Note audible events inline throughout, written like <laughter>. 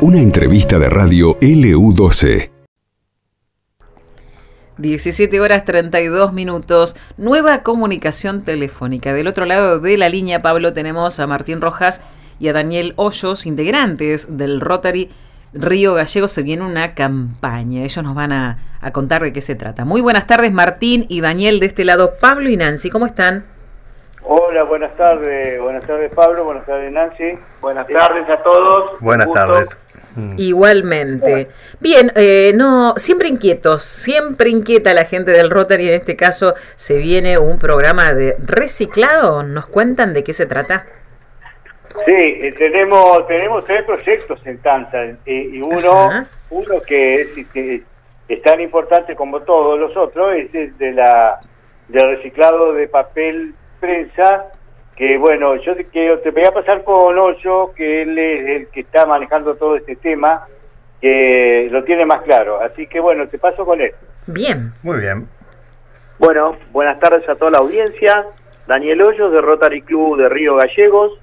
Una entrevista de radio LU12. 17 horas 32 minutos, nueva comunicación telefónica. Del otro lado de la línea, Pablo, tenemos a Martín Rojas y a Daniel Hoyos, integrantes del Rotary Río Gallego. Se viene una campaña. Ellos nos van a, a contar de qué se trata. Muy buenas tardes, Martín y Daniel, de este lado, Pablo y Nancy. ¿Cómo están? Hola, buenas tardes. Buenas tardes, Pablo. Buenas tardes, Nancy. Buenas tardes a todos. Buenas tardes. Mm. Igualmente. Bien, eh, no, siempre inquietos, siempre inquieta la gente del Rotary. En este caso, se viene un programa de reciclado. ¿Nos cuentan de qué se trata? Sí, eh, tenemos tenemos tres proyectos en Tanza eh, y uno uno que es, tan importante como todos los otros es el de la del reciclado de papel prensa que bueno, yo te, te voy a pasar con Ocho, que él es el que está manejando todo este tema, que lo tiene más claro. Así que bueno, te paso con él. Bien. Muy bien. Bueno, buenas tardes a toda la audiencia. Daniel Hoyos de Rotary Club de Río Gallegos.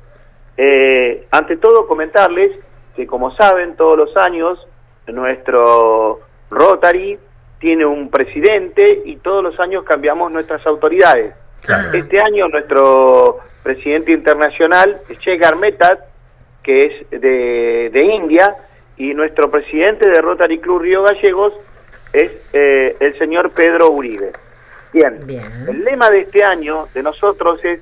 Eh, ante todo, comentarles que como saben, todos los años nuestro Rotary tiene un presidente y todos los años cambiamos nuestras autoridades. Este año nuestro presidente internacional es Che Garmetat, que es de, India, y nuestro presidente de Rotary Club Río Gallegos es eh, el señor Pedro Uribe. Bien. el lema de este año de nosotros es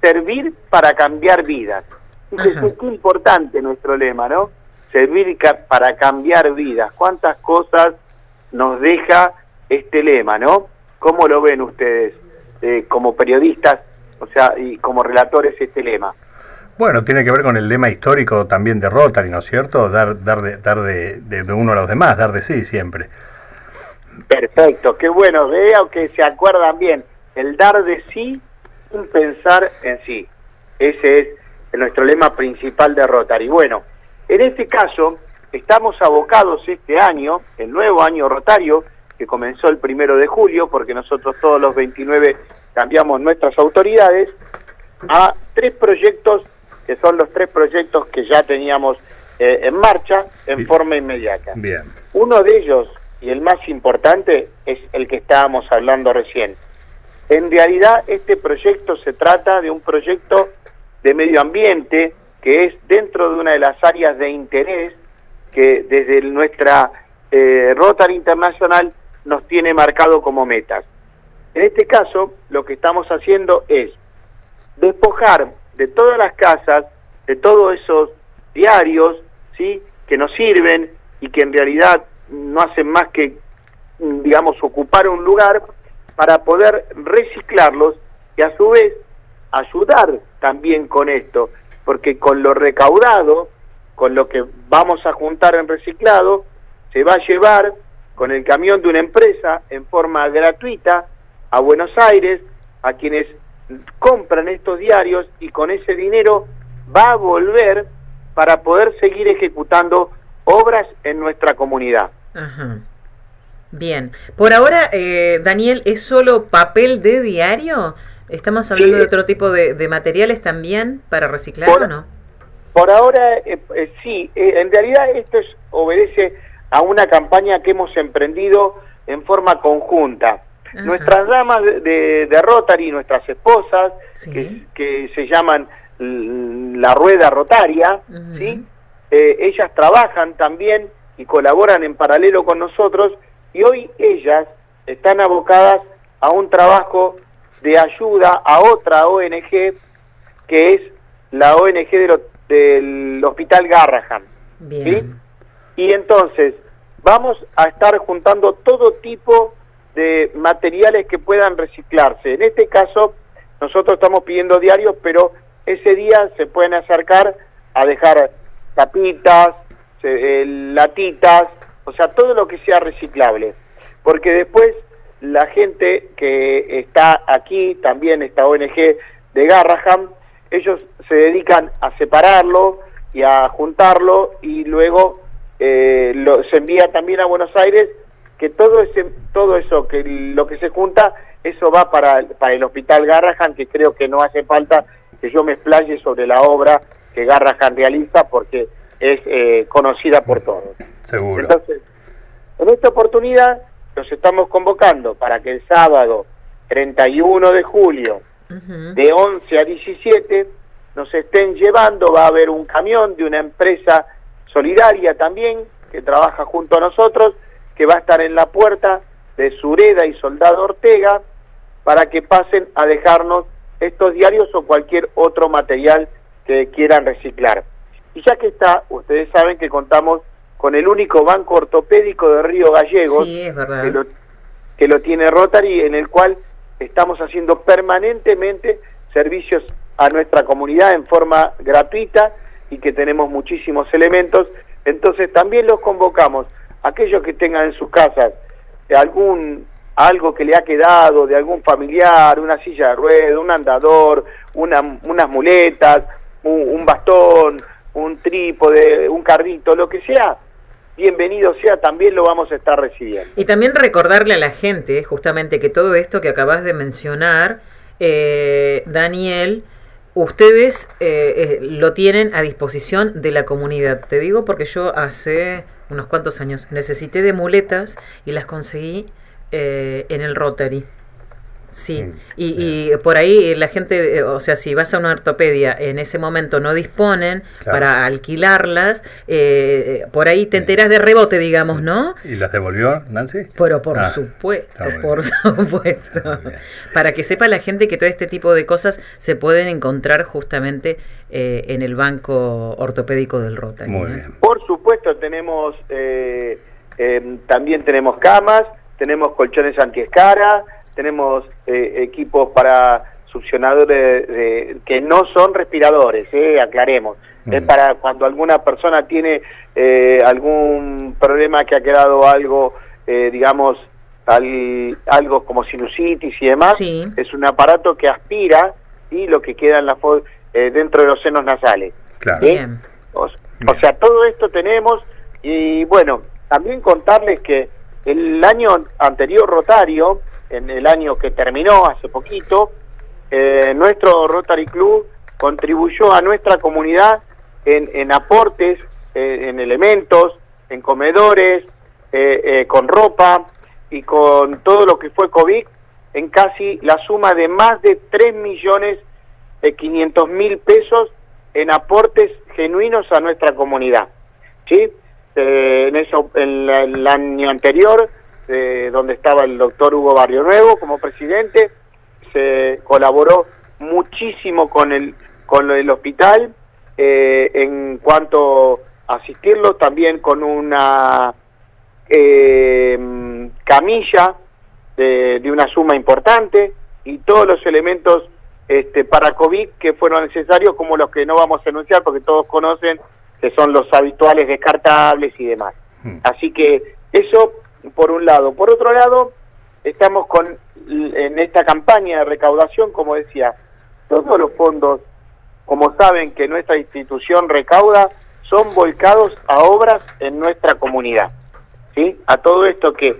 servir para cambiar vidas. Es muy importante nuestro lema, ¿no? Servir para cambiar vidas. ¿Cuántas cosas nos deja este lema, ¿no? ¿Cómo lo ven ustedes? Eh, como periodistas, o sea, y como relatores este lema. Bueno, tiene que ver con el lema histórico también de Rotary, ¿no es cierto? Dar, dar, de, dar de, de, uno a los demás, dar de sí siempre. Perfecto, qué bueno, veo que se acuerdan bien, el dar de sí sin pensar en sí. Ese es nuestro lema principal de Rotary. Bueno, en este caso estamos abocados este año, el nuevo año rotario, que comenzó el primero de julio, porque nosotros todos los 29 cambiamos nuestras autoridades, a tres proyectos, que son los tres proyectos que ya teníamos eh, en marcha en forma inmediata. Bien. Uno de ellos, y el más importante, es el que estábamos hablando recién. En realidad, este proyecto se trata de un proyecto de medio ambiente que es dentro de una de las áreas de interés que desde nuestra eh, Rotary Internacional nos tiene marcado como metas. En este caso, lo que estamos haciendo es despojar de todas las casas, de todos esos diarios, ¿sí? que nos sirven y que en realidad no hacen más que, digamos, ocupar un lugar para poder reciclarlos y a su vez ayudar también con esto, porque con lo recaudado, con lo que vamos a juntar en reciclado, se va a llevar con el camión de una empresa en forma gratuita a Buenos Aires, a quienes compran estos diarios y con ese dinero va a volver para poder seguir ejecutando obras en nuestra comunidad. Bien, por ahora, eh, Daniel, ¿es solo papel de diario? ¿Estamos hablando de otro tipo de, materiales también para reciclar o no? Por ahora, eh, eh, sí, en realidad esto es, obedece a una campaña que hemos emprendido en forma conjunta. Nuestras damas de, de, Rotary, nuestras esposas, que, se llaman la rueda rotaria, ¿sí? Eh, ellas trabajan también y colaboran en paralelo con nosotros y hoy ellas están abocadas a un trabajo de ayuda a otra ONG que es la ONG del Hospital Garrahan. Bien. Y entonces vamos a estar juntando todo tipo de materiales que puedan reciclarse. En este caso, nosotros estamos pidiendo diarios, pero ese día se pueden acercar a dejar tapitas, eh, latitas, o sea, todo lo que sea reciclable. Porque después la gente que está aquí, también esta ONG de Garraham, ellos se dedican a separarlo y a juntarlo y luego eh, lo, se envía también a Buenos Aires que todo ese todo eso que lo que se junta eso va para, para el hospital Garrahan que creo que no hace falta que yo me explaye sobre la obra que Garrahan realiza porque es eh, conocida por todos. Seguro. Entonces, en esta oportunidad los estamos convocando para que el sábado 31 de julio de 11 a 17 nos estén llevando, va a haber un camión de una empresa solidaria también que trabaja junto a nosotros, que va a estar en la puerta de Sureda y Soldado Ortega para que pasen a dejarnos estos diarios o cualquier otro material que quieran reciclar. Y ya que está, ustedes saben que contamos con el único banco ortopédico de Río Gallegos, Que, lo, que lo tiene Rotary, en el cual estamos haciendo permanentemente servicios a nuestra comunidad en forma gratuita y que tenemos muchísimos elementos. Entonces también los convocamos, aquellos que tengan en sus casas algún algo que le ha quedado de algún familiar, una silla de ruedas, un andador, una, unas muletas, un, bastón, un trípode, un carrito, lo que sea, bienvenido sea, también lo vamos a estar recibiendo. Y también recordarle a la gente, justamente, que todo esto que acabas de mencionar, eh, Daniel, ustedes eh, eh, lo tienen a disposición de la comunidad. Te digo porque yo hace unos cuantos años necesité de muletas y las conseguí eh, en el Rotary. Sí, mm, y, por ahí la gente, eh, o sea, si vas a una ortopedia, en ese momento no disponen para alquilarlas, eh, por ahí te enteras de rebote, digamos, ¿no? ¿Y las devolvió Nancy? Pero por ah, supuesto, por supuesto. Para que sepa la gente que todo este tipo de cosas se pueden encontrar justamente en el banco ortopédico del Rotary. Muy bien. Por supuesto, tenemos, también tenemos camas tenemos colchones antiescara, tenemos eh, equipos para succionadores de, que no son respiradores, eh, aclaremos. Es para cuando alguna persona tiene eh, algún problema que ha quedado algo, eh, digamos, algo como sinusitis y demás, es un aparato que aspira y lo que queda en la dentro de los senos nasales. Claro. o sea, todo esto tenemos y bueno, también contarles que el año anterior Rotario, en el año que terminó hace poquito, eh, nuestro Rotary Club contribuyó a nuestra comunidad en, aportes, eh, en elementos, en comedores, eh, con ropa y con todo lo que fue COVID, en casi la suma de más de 3 millones de 500 mil pesos en aportes genuinos a nuestra comunidad. ¿sí? Eh, en eso en el año anterior, eh, donde estaba el doctor Hugo Barrio Nuevo como presidente, se colaboró muchísimo con el con el hospital eh, en cuanto a asistirlo, también con una camilla de, de, una suma importante y todos los elementos este, para COVID que fueron necesarios, como los que no vamos a anunciar porque todos conocen que son los habituales descartables y demás. Hmm. Así que eso por un lado. Por otro lado, estamos con en esta campaña de recaudación, como decía, todos los fondos, como saben que nuestra institución recauda, son volcados a obras en nuestra comunidad. ¿sí? A todo esto que,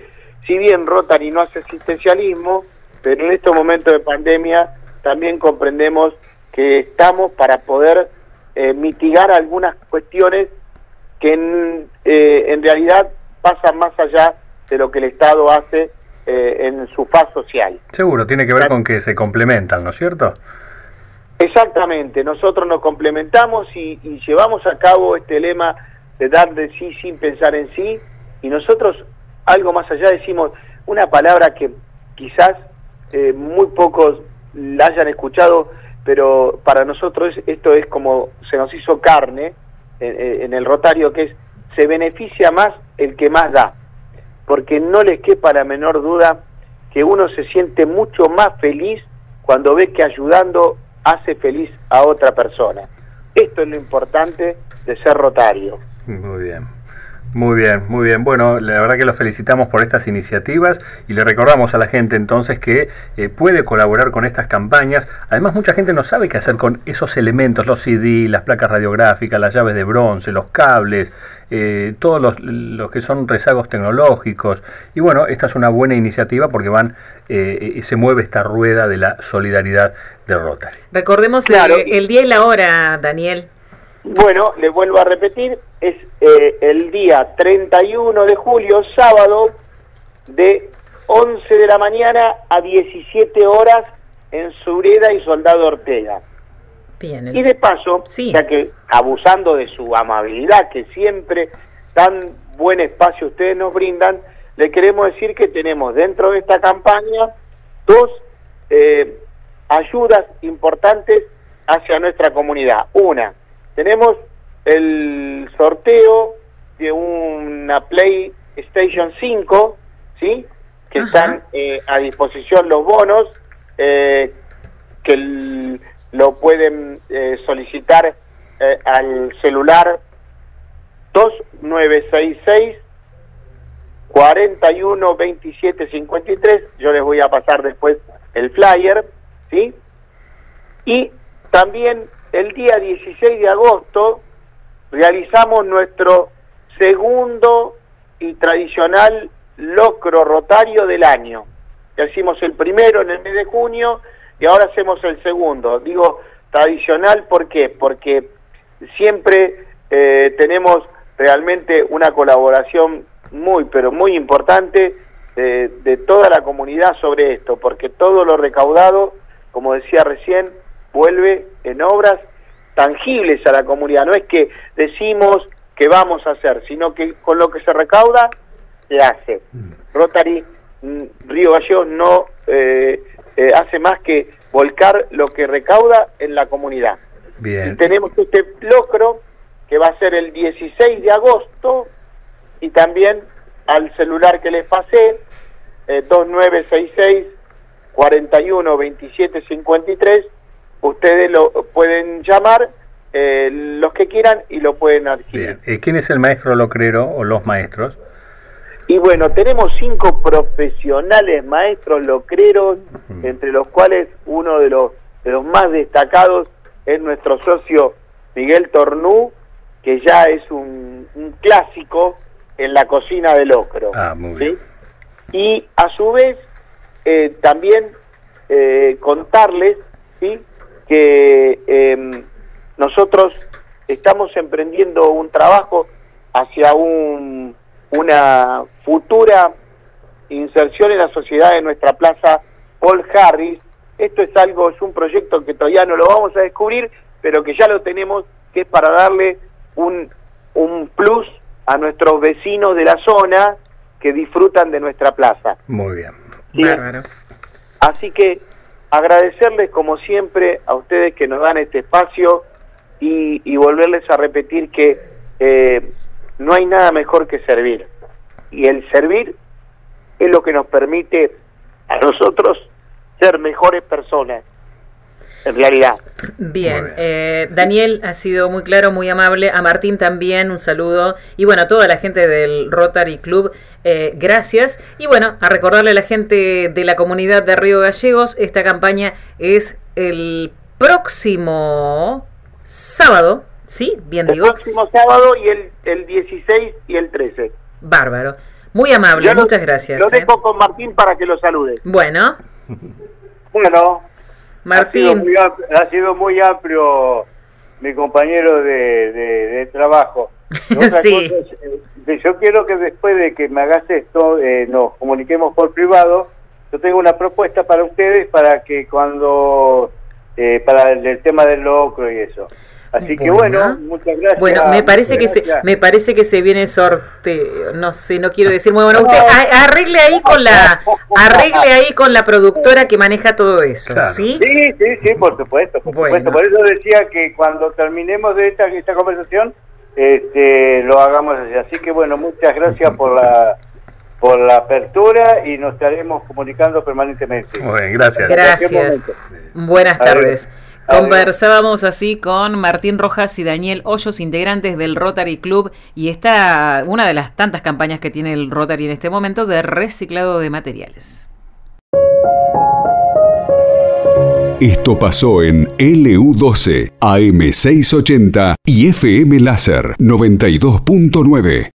si bien Rotary no hace asistencialismo, pero en estos momentos de pandemia también comprendemos que estamos para poder eh, mitigar algunas cuestiones que en, eh, en, realidad pasan más allá de lo que el Estado hace eh, en su faz social. Seguro, tiene que ver con que se complementan, ¿no es cierto? Exactamente, nosotros nos complementamos y, llevamos a cabo este lema de dar de sí sin pensar en sí y nosotros algo más allá decimos una palabra que quizás muy pocos la hayan escuchado, pero para nosotros esto es como se nos hizo carne en, el rotario, que es se beneficia más el que más da, porque no les quepa la menor duda que uno se siente mucho más feliz cuando ve que ayudando hace feliz a otra persona. Esto es lo importante de ser rotario. Muy bien. Muy bien, muy bien. Bueno, la verdad que los felicitamos por estas iniciativas y le recordamos a la gente entonces que eh, puede colaborar con estas campañas. Además, mucha gente no sabe qué hacer con esos elementos, los CD, las placas radiográficas, las llaves de bronce, los cables, eh, todos los, que son rezagos tecnológicos. Y bueno, esta es una buena iniciativa porque van eh, se mueve esta rueda de la solidaridad de Rotary. Recordemos el día y la hora, Daniel. Bueno, les vuelvo a repetir, es eh, el día 31 de julio, sábado, de 11 de la mañana a 17 horas en Sureda y Soldado Ortega. Bien, Y de paso, ya que abusando de su amabilidad, que siempre tan buen espacio ustedes nos brindan, le queremos decir que tenemos dentro de esta campaña dos eh, ayudas importantes hacia nuestra comunidad. Una, tenemos el sorteo de una PlayStation 5, ¿sí? Que están eh, a disposición los bonos, eh, que lo pueden eh, solicitar al celular 2966 41 27 53. Yo les voy a pasar después el flyer, ¿sí? Y también el día 16 de agosto realizamos nuestro segundo y tradicional locro rotario del año. Ya hicimos el primero en el mes de junio y ahora hacemos el segundo. Digo tradicional, ¿por qué? Porque siempre eh, tenemos realmente una colaboración muy, pero muy importante de, de toda la comunidad sobre esto, porque todo lo recaudado, como decía recién, vuelve en obras tangibles a la comunidad. No es que decimos que vamos a hacer, sino que con lo que se recauda, se hace. Mm. Rotary mm, Río Gallegos no eh, eh, hace más que volcar lo que recauda en la comunidad. Bien. tenemos este locro que va a ser el 16 de agosto y también al celular que les pasé, eh, 2966 41 27 53 ustedes lo pueden llamar eh, los que quieran y lo pueden adquirir. Bien. Eh, ¿Quién es el maestro locrero o los maestros? Y bueno, tenemos cinco profesionales maestros locreros, entre los cuales uno de los, de los más destacados es nuestro socio Miguel Tornú, que ya es un, clásico en la cocina de locro. Ah, muy bien. Y a su vez, eh, también contarles ¿sí? Que em, nosotros estamos emprendiendo un trabajo hacia un, una futura inserción en la sociedad de nuestra plaza Paul Harris. Esto es algo, es un proyecto que todavía no lo vamos a descubrir, pero que ya lo tenemos, que es para darle un, un plus a nuestros vecinos de la zona que disfrutan de nuestra plaza. Muy bien. Así que agradecerles como siempre a ustedes que nos dan este espacio y, volverles a repetir que eh, no hay nada mejor que servir. Y el servir es lo que nos permite a nosotros ser mejores personas en realidad. Bien, eh, Daniel ha sido muy claro, muy amable. A Martín también un saludo. Y bueno, a toda la gente del Rotary Club, eh, gracias. Y bueno, a recordarle a la gente de la comunidad de Río Gallegos, esta campaña es el próximo sábado, ¿sí? Bien digo. El próximo sábado y el, el 16 y el 13. Bárbaro. Muy amable, muchas gracias. Lo dejo ¿eh? con Martín para que lo salude. Bueno. Bueno, Martín. Ha sido muy, amplio mi compañero de, trabajo. <laughs> sí. Eh, yo quiero que después de que me hagas esto, eh, nos comuniquemos por privado. Yo tengo una propuesta para ustedes para que cuando, eh, para el, el tema del locro y eso. Así que bueno, muchas gracias. Bueno, me parece que se, me parece que se viene sorteo, no sé, no quiero decir muy bueno. Usted arregle ahí con la arregle ahí con la productora que maneja todo eso, ¿sí? Sí, sí, sí, por supuesto, por supuesto. Por eso decía que cuando terminemos de esta esta conversación este lo hagamos así. Así que bueno, muchas gracias por la por la apertura y nos estaremos comunicando permanentemente. Muy bien, gracias. Gracias. Buenas tardes. Conversábamos así con Martín Rojas y Daniel Hoyos, integrantes del Rotary Club, y está una de las tantas campañas que tiene el Rotary en este momento de reciclado de materiales. Esto pasó en LU12, AM680 y FM Láser 92.9.